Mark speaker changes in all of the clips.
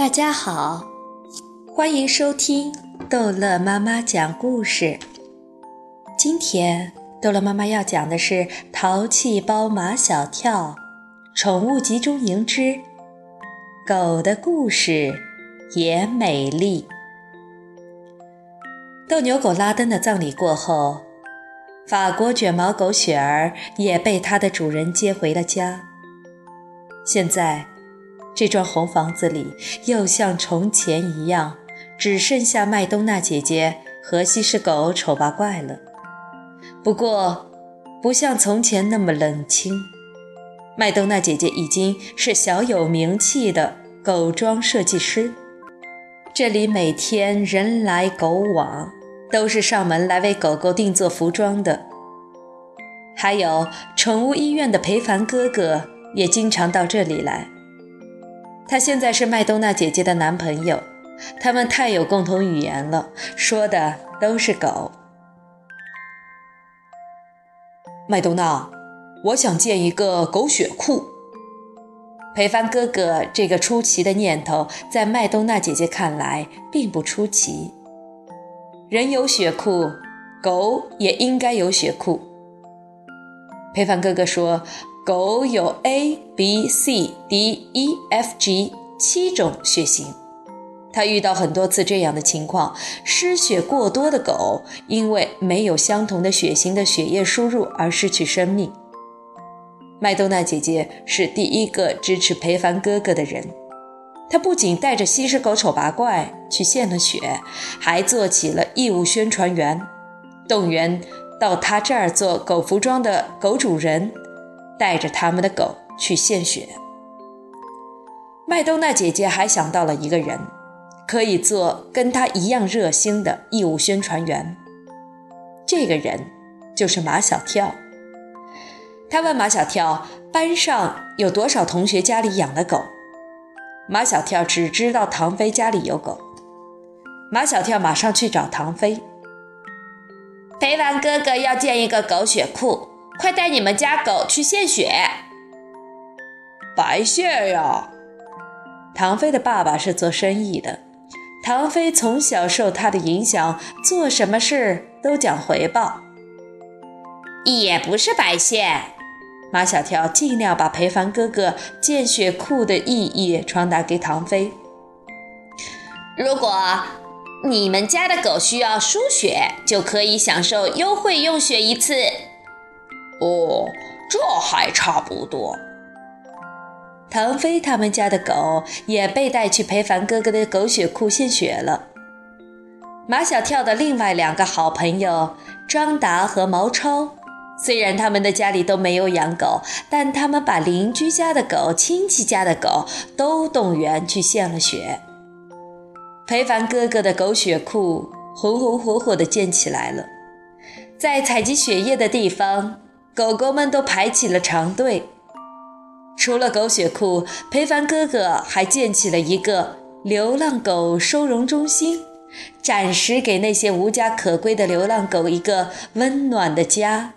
Speaker 1: 大家好，欢迎收听逗乐妈妈讲故事。今天逗乐妈妈要讲的是《淘气包马小跳》宠物集中营之狗的故事也美丽。斗牛狗拉登的葬礼过后，法国卷毛狗雪儿也被它的主人接回了家。现在。这幢红房子里又像从前一样，只剩下麦冬娜姐姐和西施狗丑八怪了。不过，不像从前那么冷清。麦冬娜姐姐已经是小有名气的狗装设计师，这里每天人来狗往，都是上门来为狗狗定做服装的。还有宠物医院的裴凡哥哥也经常到这里来。他现在是麦冬娜姐姐的男朋友，他们太有共同语言了，说的都是狗。
Speaker 2: 麦冬娜，我想建一个狗血库。
Speaker 1: 裴帆哥哥这个出奇的念头，在麦冬娜姐姐看来并不出奇。人有血库，狗也应该有血库。裴凡哥哥说。狗有 A、B、C、D、E、F、G 七种血型，他遇到很多次这样的情况：失血过多的狗因为没有相同的血型的血液输入而失去生命。麦冬娜姐姐是第一个支持裴凡哥哥的人，她不仅带着西施狗丑八怪去献了血，还做起了义务宣传员，动员到他这儿做狗服装的狗主人。带着他们的狗去献血。麦冬娜姐姐还想到了一个人，可以做跟她一样热心的义务宣传员。这个人就是马小跳。她问马小跳：“班上有多少同学家里养了狗？”马小跳只知道唐飞家里有狗。马小跳马上去找唐飞：“
Speaker 3: 裴凡哥哥要建一个狗血库。”快带你们家狗去献血！
Speaker 2: 白献呀！
Speaker 1: 唐飞的爸爸是做生意的，唐飞从小受他的影响，做什么事都讲回报。
Speaker 3: 也不是白献。
Speaker 1: 马小跳尽量把裴凡哥哥建血库的意义传达给唐飞。
Speaker 3: 如果你们家的狗需要输血，就可以享受优惠用血一次。
Speaker 2: 哦，这还差不多。
Speaker 1: 唐飞他们家的狗也被带去裴凡哥哥的狗血库献血了。马小跳的另外两个好朋友张达和毛超，虽然他们的家里都没有养狗，但他们把邻居家的狗、亲戚家的狗都动员去献了血。裴凡哥哥的狗血库红红火火地建起来了，在采集血液的地方。狗狗们都排起了长队。除了狗血库，裴凡哥哥还建起了一个流浪狗收容中心，暂时给那些无家可归的流浪狗一个温暖的家。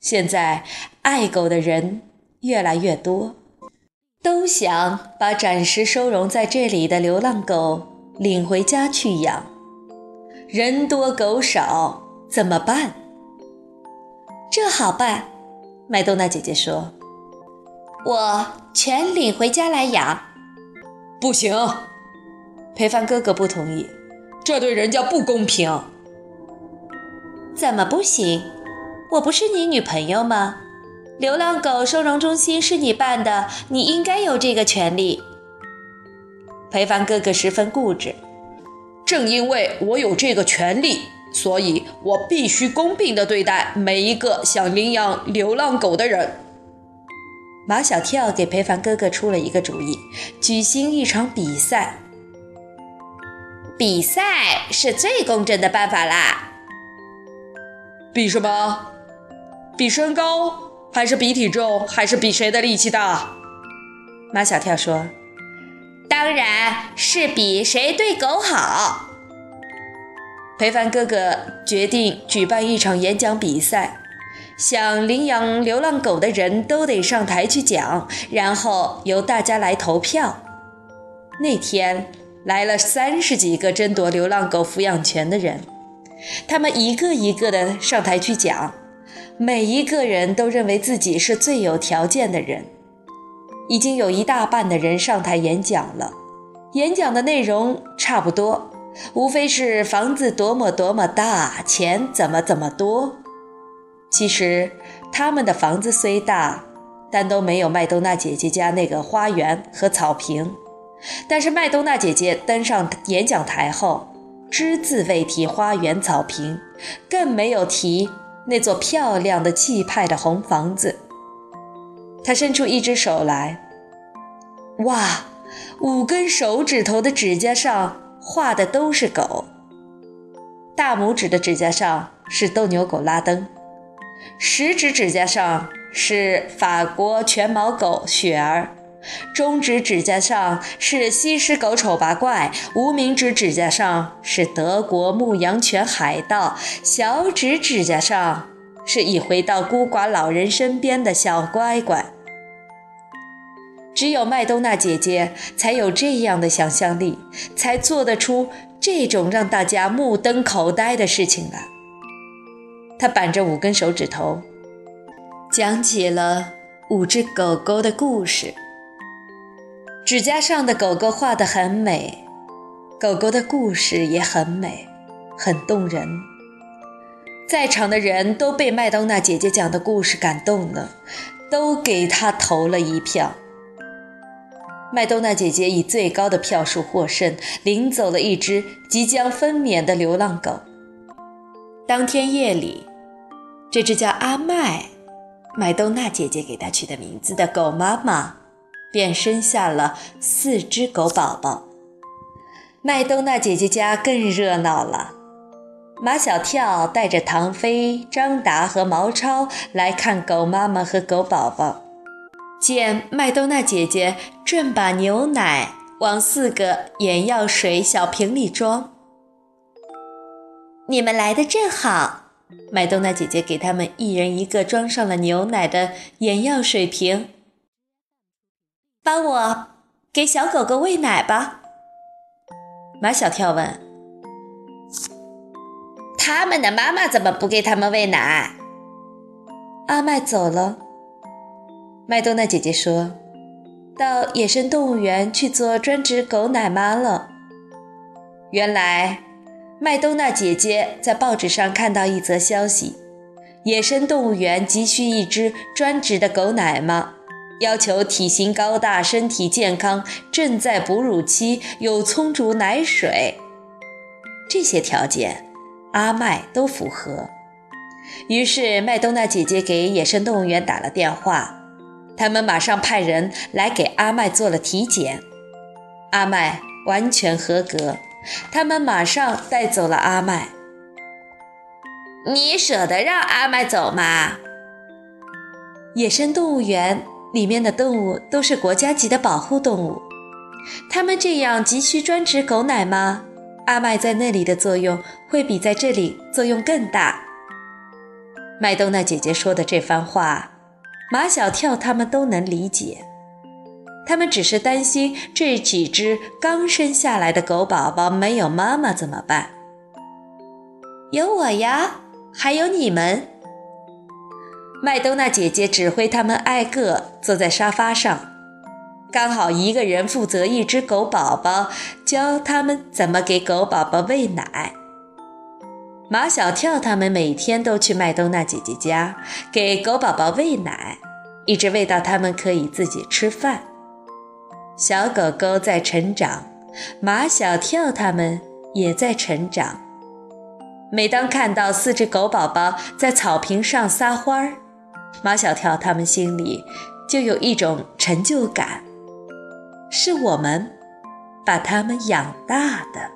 Speaker 1: 现在，爱狗的人越来越多，都想把暂时收容在这里的流浪狗领回家去养。人多狗少，怎么办？这好办，麦冬娜姐姐说：“
Speaker 3: 我全领回家来养。”
Speaker 2: 不行，
Speaker 1: 裴凡哥哥不同意，
Speaker 2: 这对人家不公平。
Speaker 3: 怎么不行？我不是你女朋友吗？流浪狗收容中心是你办的，你应该有这个权利。
Speaker 1: 裴凡哥哥十分固执，
Speaker 2: 正因为我有这个权利。所以我必须公平地对待每一个想领养流浪狗的人。
Speaker 1: 马小跳给裴凡哥哥出了一个主意：举行一场比赛。
Speaker 3: 比赛是最公正的办法啦。
Speaker 2: 比什么？比身高，还是比体重，还是比谁的力气大？
Speaker 1: 马小跳说：“
Speaker 3: 当然是比谁对狗好。”
Speaker 1: 裴凡哥哥决定举办一场演讲比赛，想领养流浪狗的人都得上台去讲，然后由大家来投票。那天来了三十几个争夺流浪狗抚养权的人，他们一个一个的上台去讲，每一个人都认为自己是最有条件的人。已经有一大半的人上台演讲了，演讲的内容差不多，无非是房子多么多么大，钱怎么怎么多。其实他们的房子虽大，但都没有麦冬娜姐姐家那个花园和草坪。但是麦冬娜姐姐登上演讲台后，只字未提花园草坪，更没有提那座漂亮的气派的红房子。她伸出一只手来，哇，五根手指头的指甲上画的都是狗。大拇指的指甲上是斗牛狗拉登，食指指甲上是法国全毛狗雪儿。中指指甲上是西施狗丑八怪，无名指指甲上是德国牧羊犬海盗，小指指甲上是已回到孤寡老人身边的小乖乖。只有麦冬娜姐姐才有这样的想象力，才做得出这种让大家目瞪口呆的事情来。她板着五根手指头，讲起了五只狗狗的故事。指甲上的狗狗画得很美，狗狗的故事也很美，很动人。在场的人都被麦冬娜姐姐讲的故事感动了，都给她投了一票。麦当娜姐姐以最高的票数获胜，领走了一只即将分娩的流浪狗。当天夜里，这只叫阿麦，麦当娜姐姐给它取的名字的狗妈妈。便生下了四只狗宝宝。麦冬娜姐姐家更热闹了。马小跳带着唐飞、张达和毛超来看狗妈妈和狗宝宝。见麦冬娜姐姐正把牛奶往四个眼药水小瓶里装，你们来的正好。麦冬娜姐姐给他们一人一个装上了牛奶的眼药水瓶。帮我给小狗狗喂奶吧。马小跳问：“
Speaker 3: 他们的妈妈怎么不给他们喂奶？”
Speaker 1: 阿麦走了。麦冬娜姐姐说：“到野生动物园去做专职狗奶妈了。”原来，麦冬娜姐姐在报纸上看到一则消息：野生动物园急需一只专职的狗奶妈。要求体型高大、身体健康、正在哺乳期、有充足奶水，这些条件阿麦都符合。于是麦冬娜姐姐给野生动物园打了电话，他们马上派人来给阿麦做了体检，阿麦完全合格，他们马上带走了阿麦。
Speaker 3: 你舍得让阿麦走吗？
Speaker 1: 野生动物园。里面的动物都是国家级的保护动物，他们这样急需专职狗奶吗？阿麦在那里的作用会比在这里作用更大。麦冬娜姐姐说的这番话，马小跳他们都能理解，他们只是担心这几只刚生下来的狗宝宝没有妈妈怎么办？
Speaker 3: 有我呀，还有你们。
Speaker 1: 麦冬娜姐姐指挥他们挨个坐在沙发上，刚好一个人负责一只狗宝宝，教他们怎么给狗宝宝喂奶。马小跳他们每天都去麦冬娜姐姐家给狗宝宝喂奶，一直喂到他们可以自己吃饭。小狗狗在成长，马小跳他们也在成长。每当看到四只狗宝宝在草坪上撒欢儿，马小跳他们心里就有一种成就感，是我们把它们养大的。